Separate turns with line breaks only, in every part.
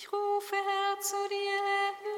Ich rufe, Herr, zu dir,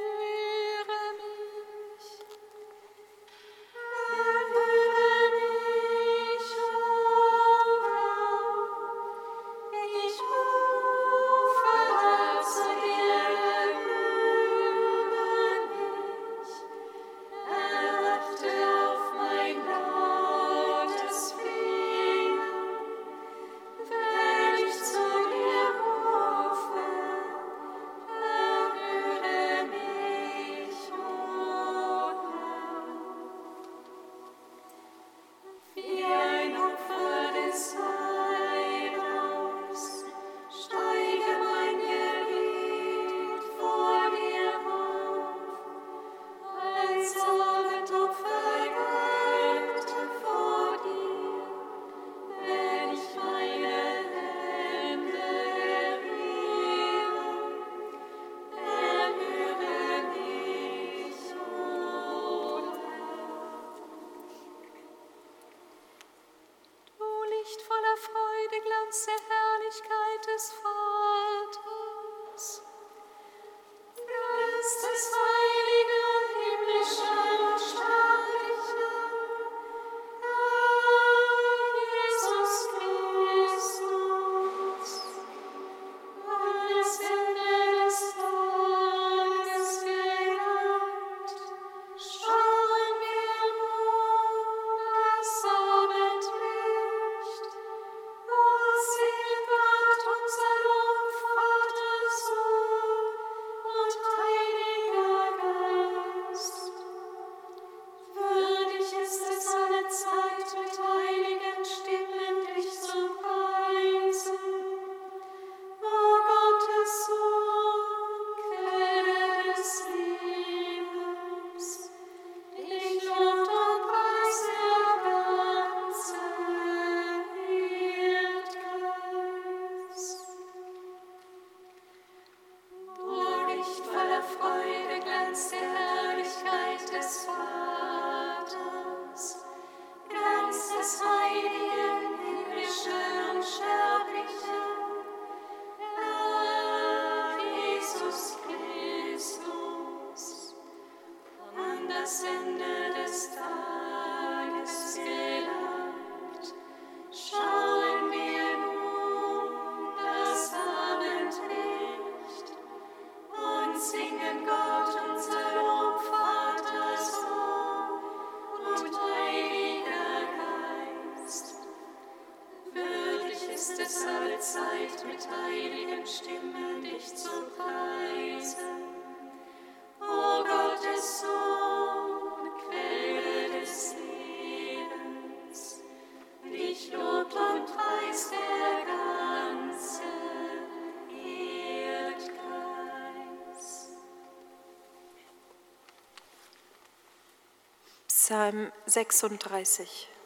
Psalm 36.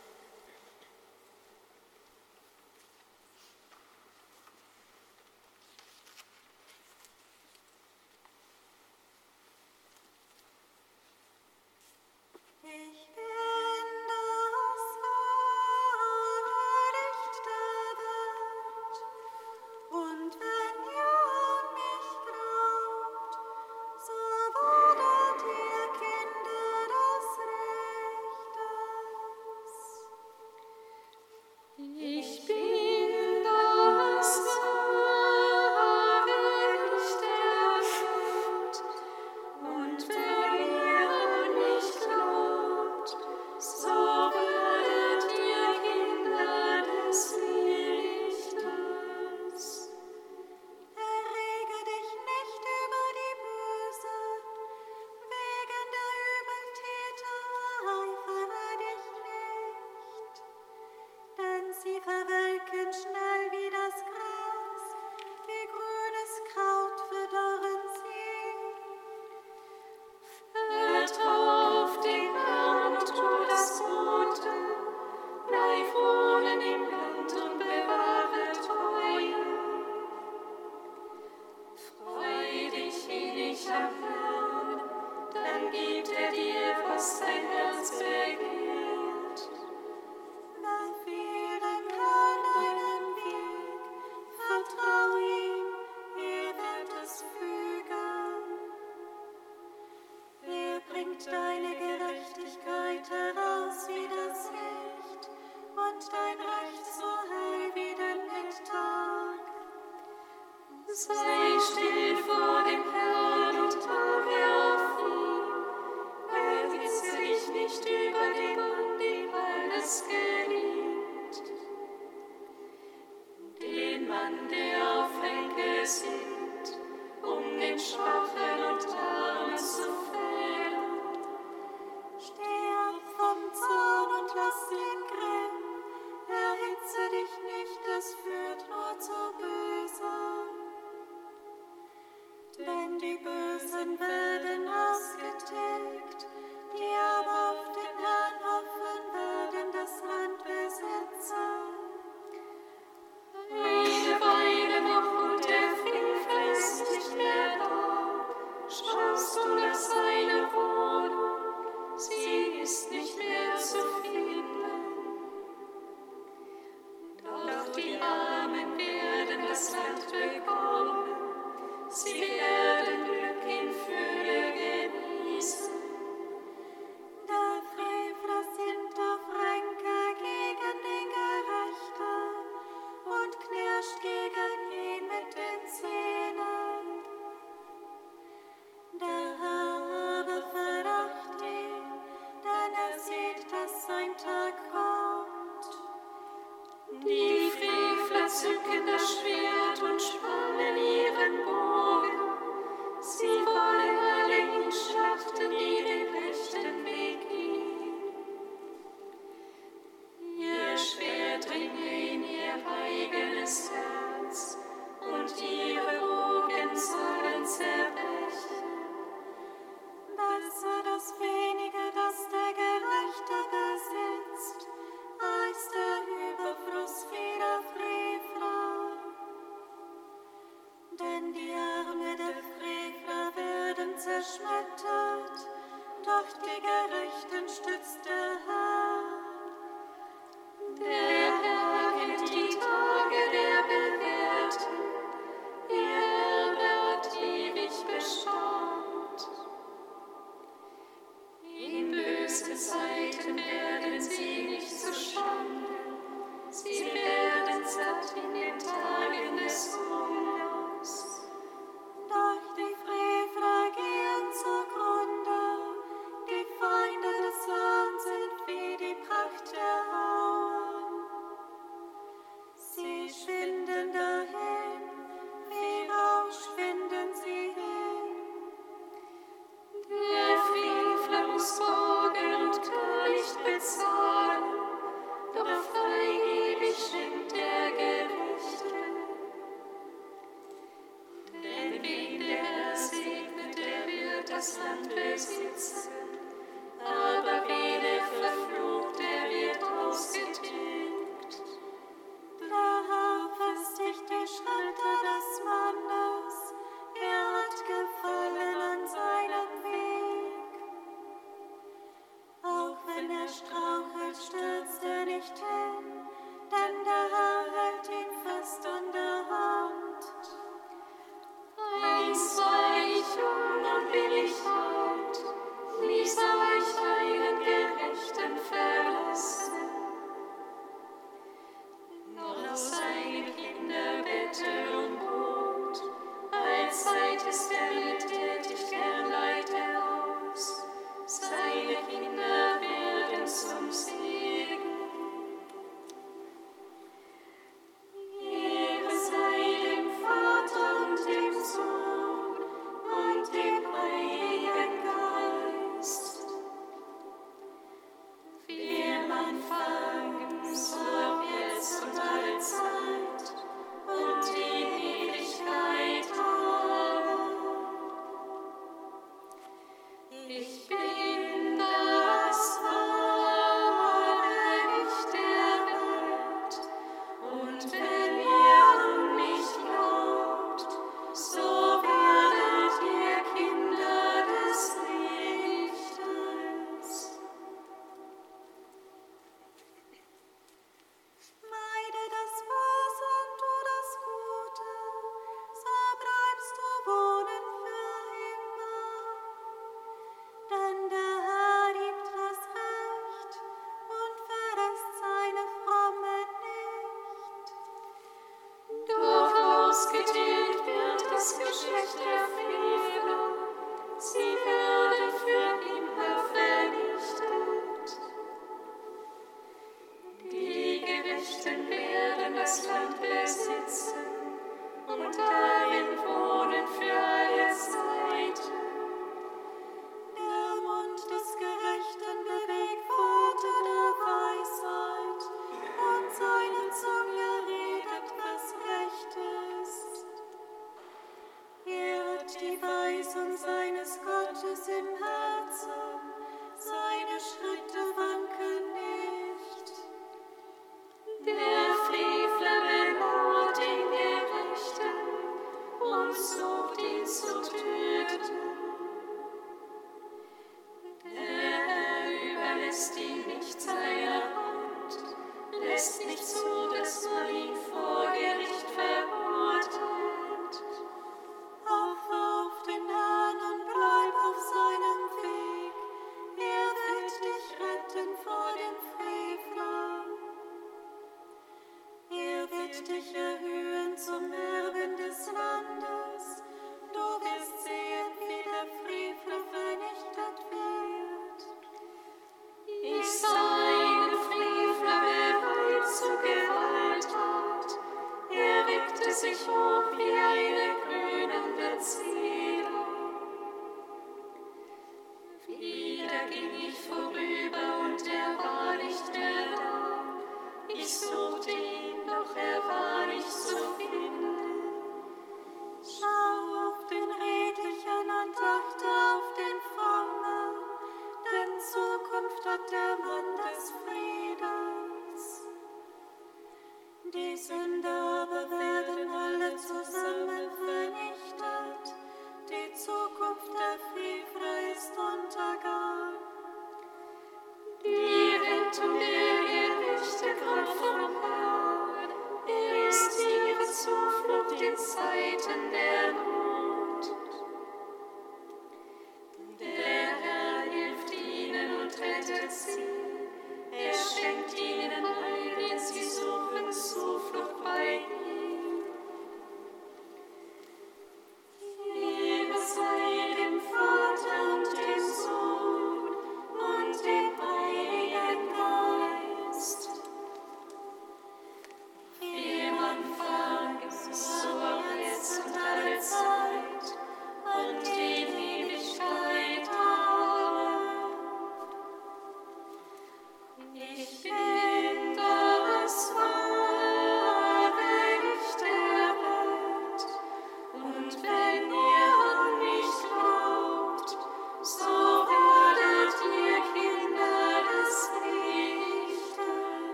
scared.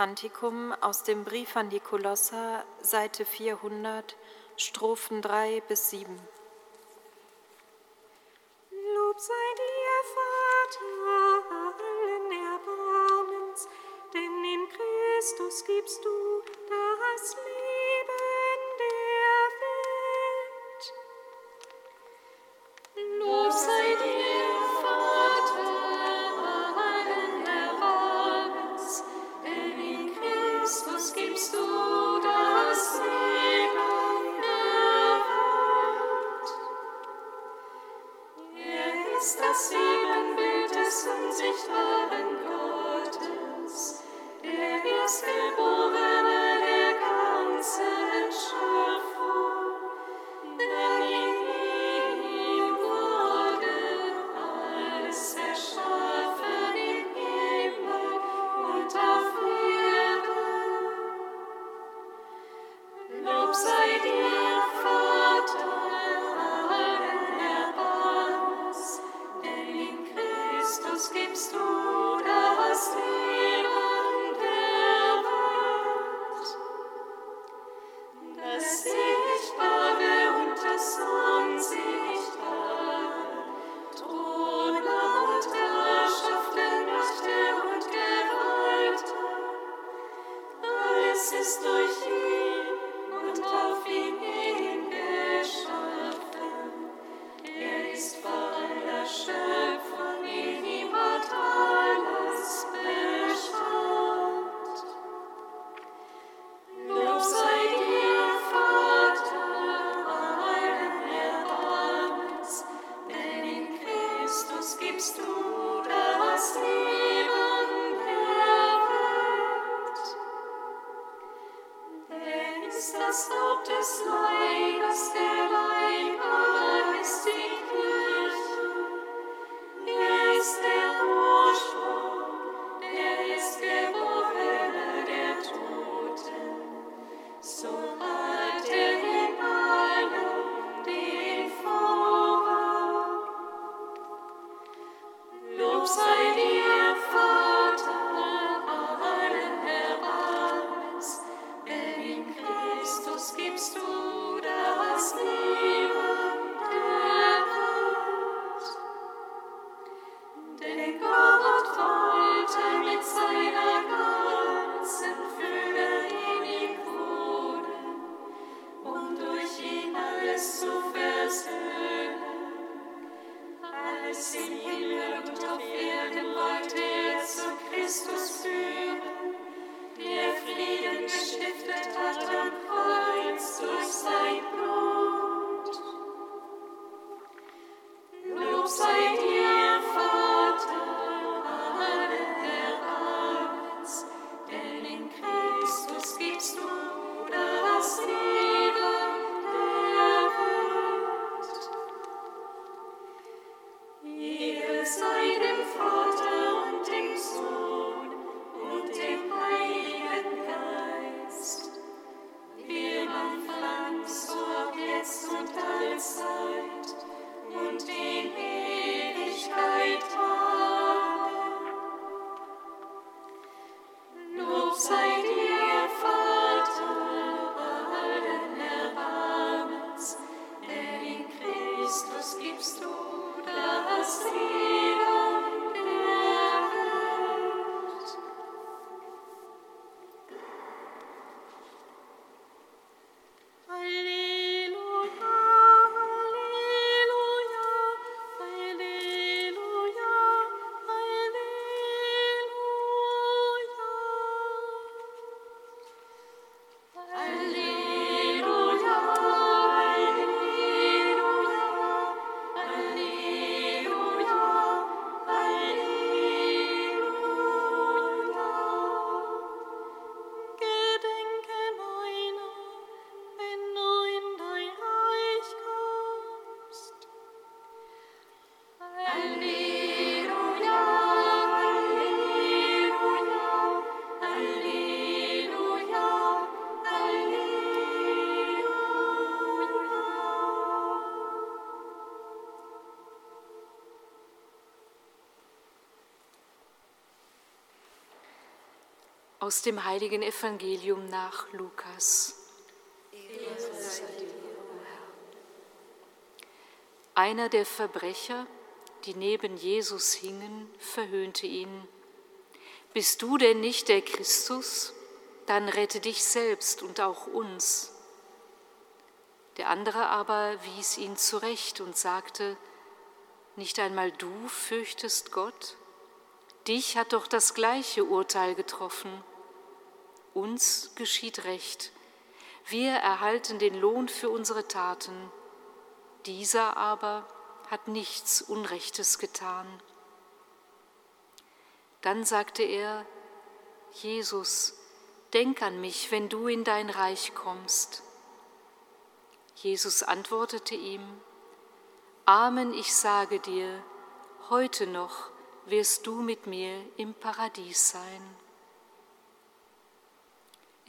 Kantikum aus dem Brief an die Kolosser, Seite 400, Strophen 3 bis 7.
Lob sei
dir, Vater, allen Erbarmens, denn in Christus gibst du das Leben. ist durch ihn. Christus.
Aus dem heiligen Evangelium nach Lukas. Einer der Verbrecher, die neben Jesus hingen, verhöhnte ihn. Bist du denn nicht der Christus?
Dann rette dich selbst und auch uns. Der andere aber wies ihn zurecht und sagte, Nicht einmal du fürchtest Gott? Dich hat doch das gleiche Urteil getroffen. Uns geschieht Recht. Wir erhalten den Lohn für unsere Taten. Dieser aber hat nichts Unrechtes getan. Dann sagte er, Jesus, denk an mich, wenn du in dein Reich kommst. Jesus antwortete ihm, Amen, ich sage dir, heute noch wirst du mit mir im Paradies sein.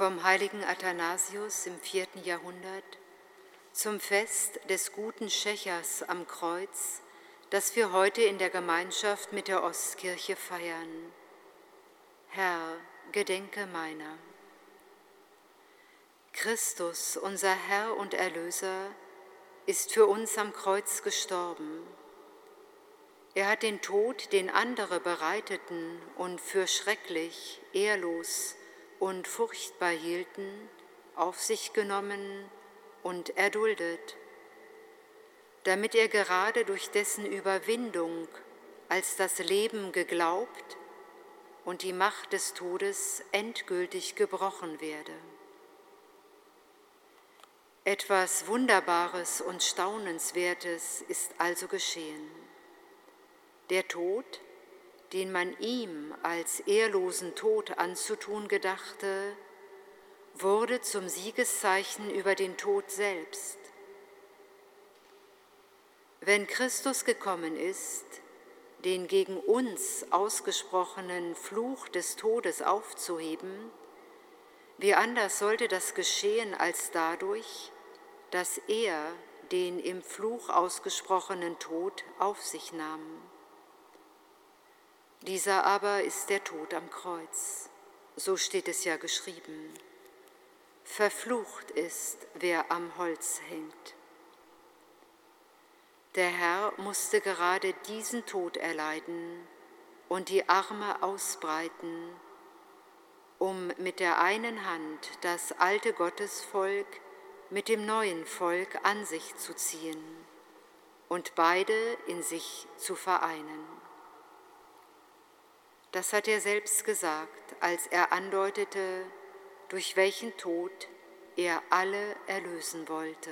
vom heiligen Athanasius im vierten Jahrhundert zum Fest des guten Schächers am Kreuz, das wir heute in der Gemeinschaft mit der Ostkirche feiern. Herr, gedenke meiner. Christus, unser Herr und Erlöser, ist für uns am Kreuz gestorben. Er hat den Tod, den andere bereiteten und für schrecklich, ehrlos, und furchtbar hielten, auf sich genommen und erduldet, damit er gerade durch dessen Überwindung als das Leben geglaubt und die Macht des Todes endgültig gebrochen werde. Etwas Wunderbares und Staunenswertes ist also geschehen. Der Tod, den man ihm als ehrlosen Tod anzutun gedachte, wurde zum Siegeszeichen über den Tod selbst. Wenn Christus gekommen ist, den gegen uns ausgesprochenen Fluch des Todes aufzuheben, Wie anders sollte das geschehen als dadurch, dass er den im Fluch ausgesprochenen Tod auf sich nahm. Dieser aber ist der Tod am Kreuz. So steht es ja geschrieben. Verflucht ist, wer am Holz hängt. Der Herr musste gerade diesen Tod erleiden und die Arme ausbreiten, um mit der einen Hand das alte Gottesvolk mit dem neuen Volk an sich zu ziehen und beide in sich zu vereinen. Das hat er selbst gesagt, als er andeutete, durch welchen Tod er alle erlösen wollte.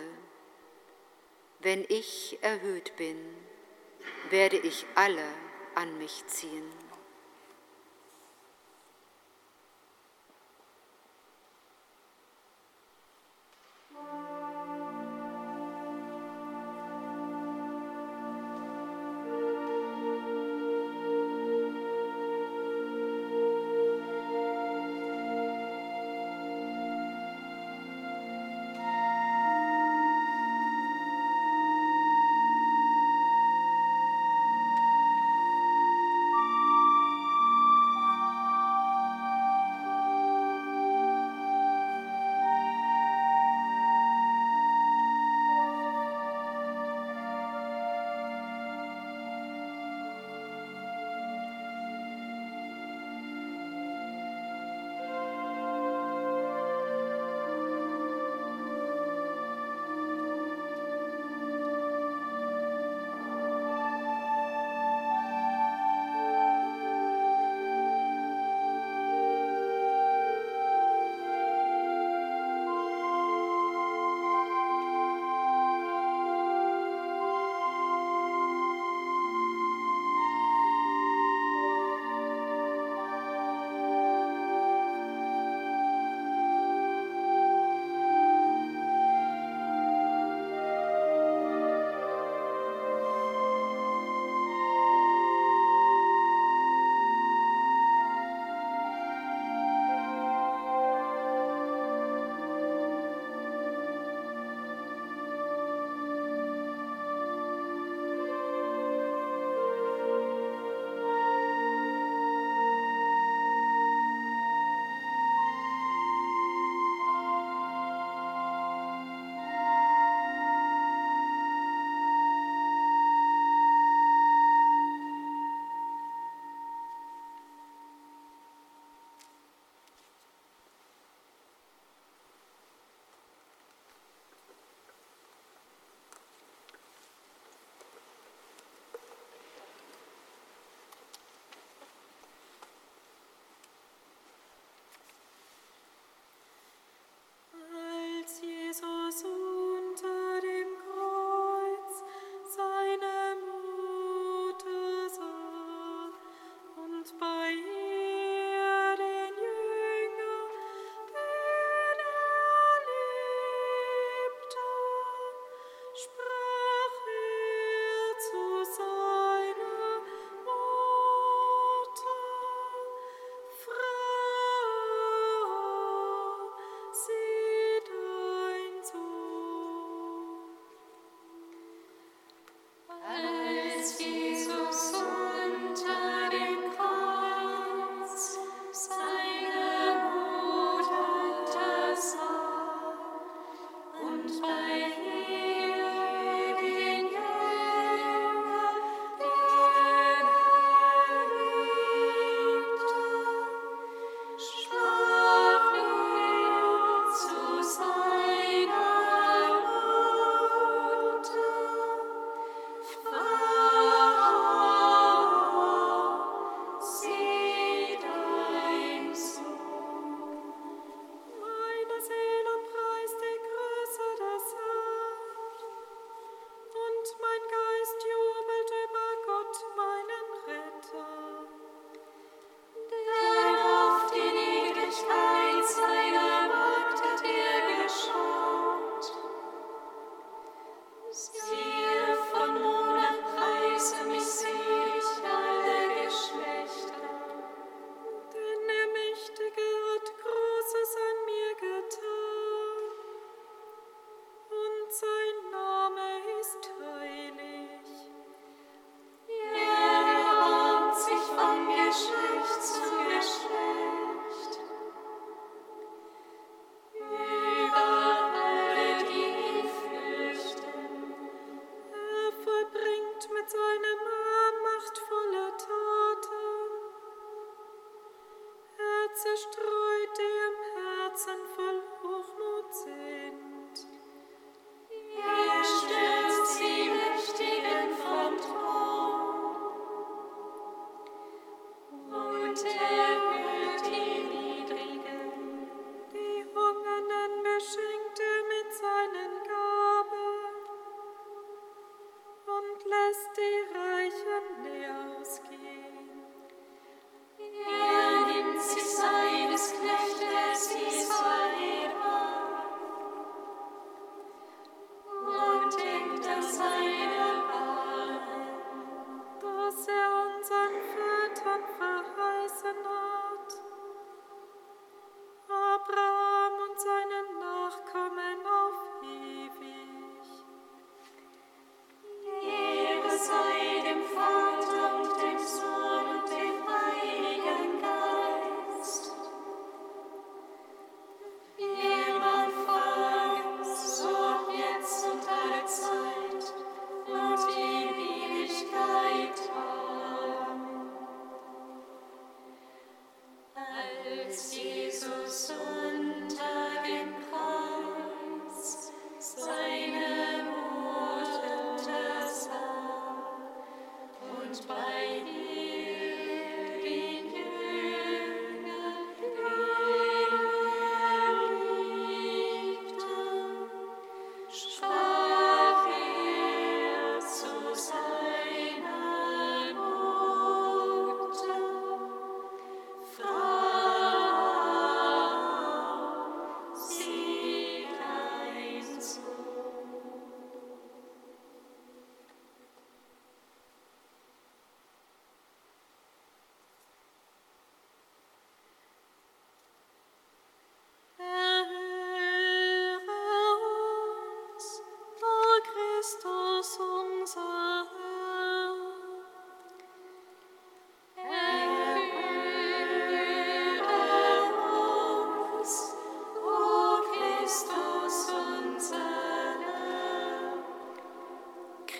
Wenn ich erhöht bin, werde ich alle an mich ziehen.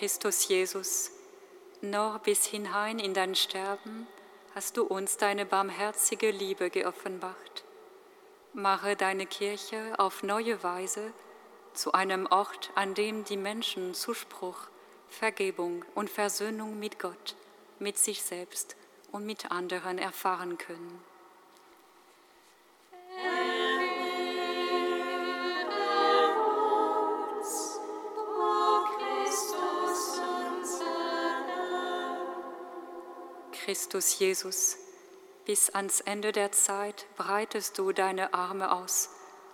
Christus Jesus, noch bis hinein in dein Sterben hast du uns deine barmherzige Liebe geoffenbart. Mache deine Kirche auf neue Weise zu einem Ort, an dem die Menschen Zuspruch, Vergebung und Versöhnung mit Gott, mit sich selbst und mit anderen erfahren können. Christus Jesus, bis ans Ende der Zeit breitest du deine Arme aus,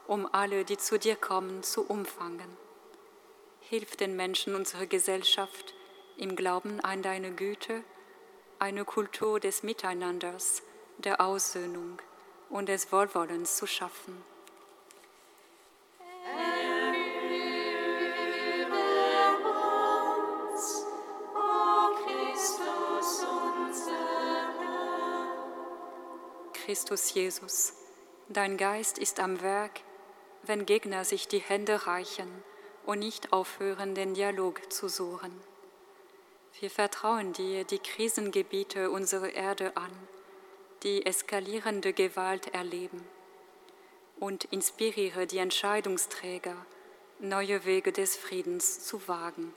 um alle, die zu dir kommen, zu umfangen. Hilf den Menschen unserer Gesellschaft im Glauben an deine Güte, eine Kultur des Miteinanders, der Aussöhnung und des Wohlwollens zu schaffen. Christus Jesus, dein Geist ist am Werk, wenn Gegner sich die Hände reichen und nicht aufhören, den Dialog zu suchen. Wir vertrauen dir die Krisengebiete unserer Erde an, die eskalierende Gewalt erleben und inspiriere die Entscheidungsträger, neue Wege des Friedens zu wagen.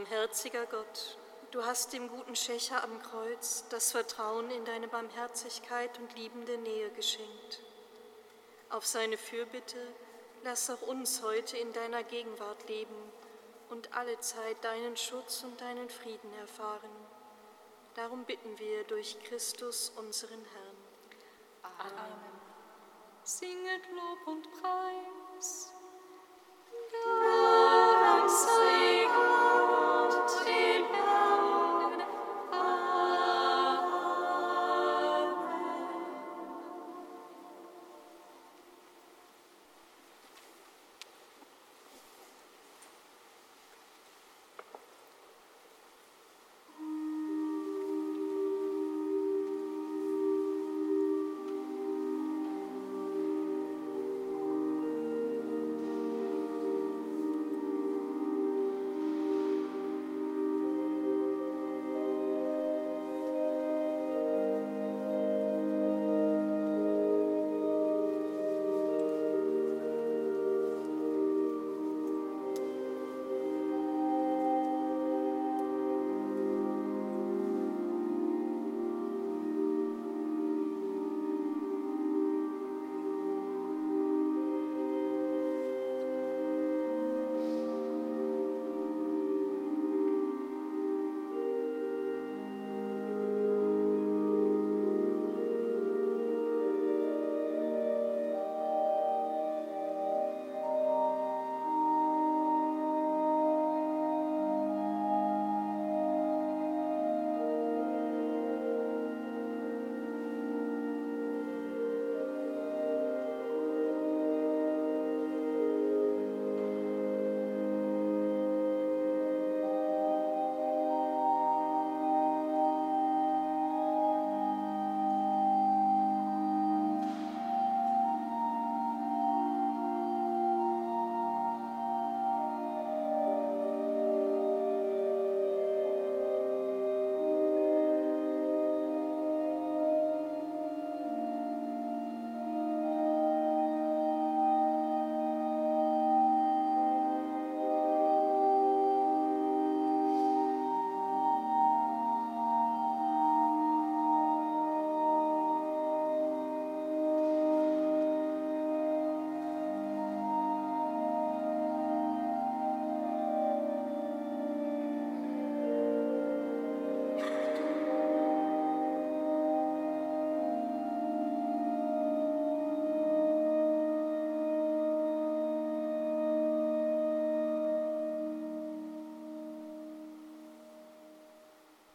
Barmherziger Gott, du hast dem guten Schächer am Kreuz das Vertrauen in deine Barmherzigkeit und liebende Nähe geschenkt. Auf seine Fürbitte lass auch uns heute in deiner Gegenwart leben und alle Zeit deinen Schutz und deinen Frieden erfahren. Darum bitten wir durch Christus, unseren Herrn.
Amen. Singet Lob und Preis.
Dank sei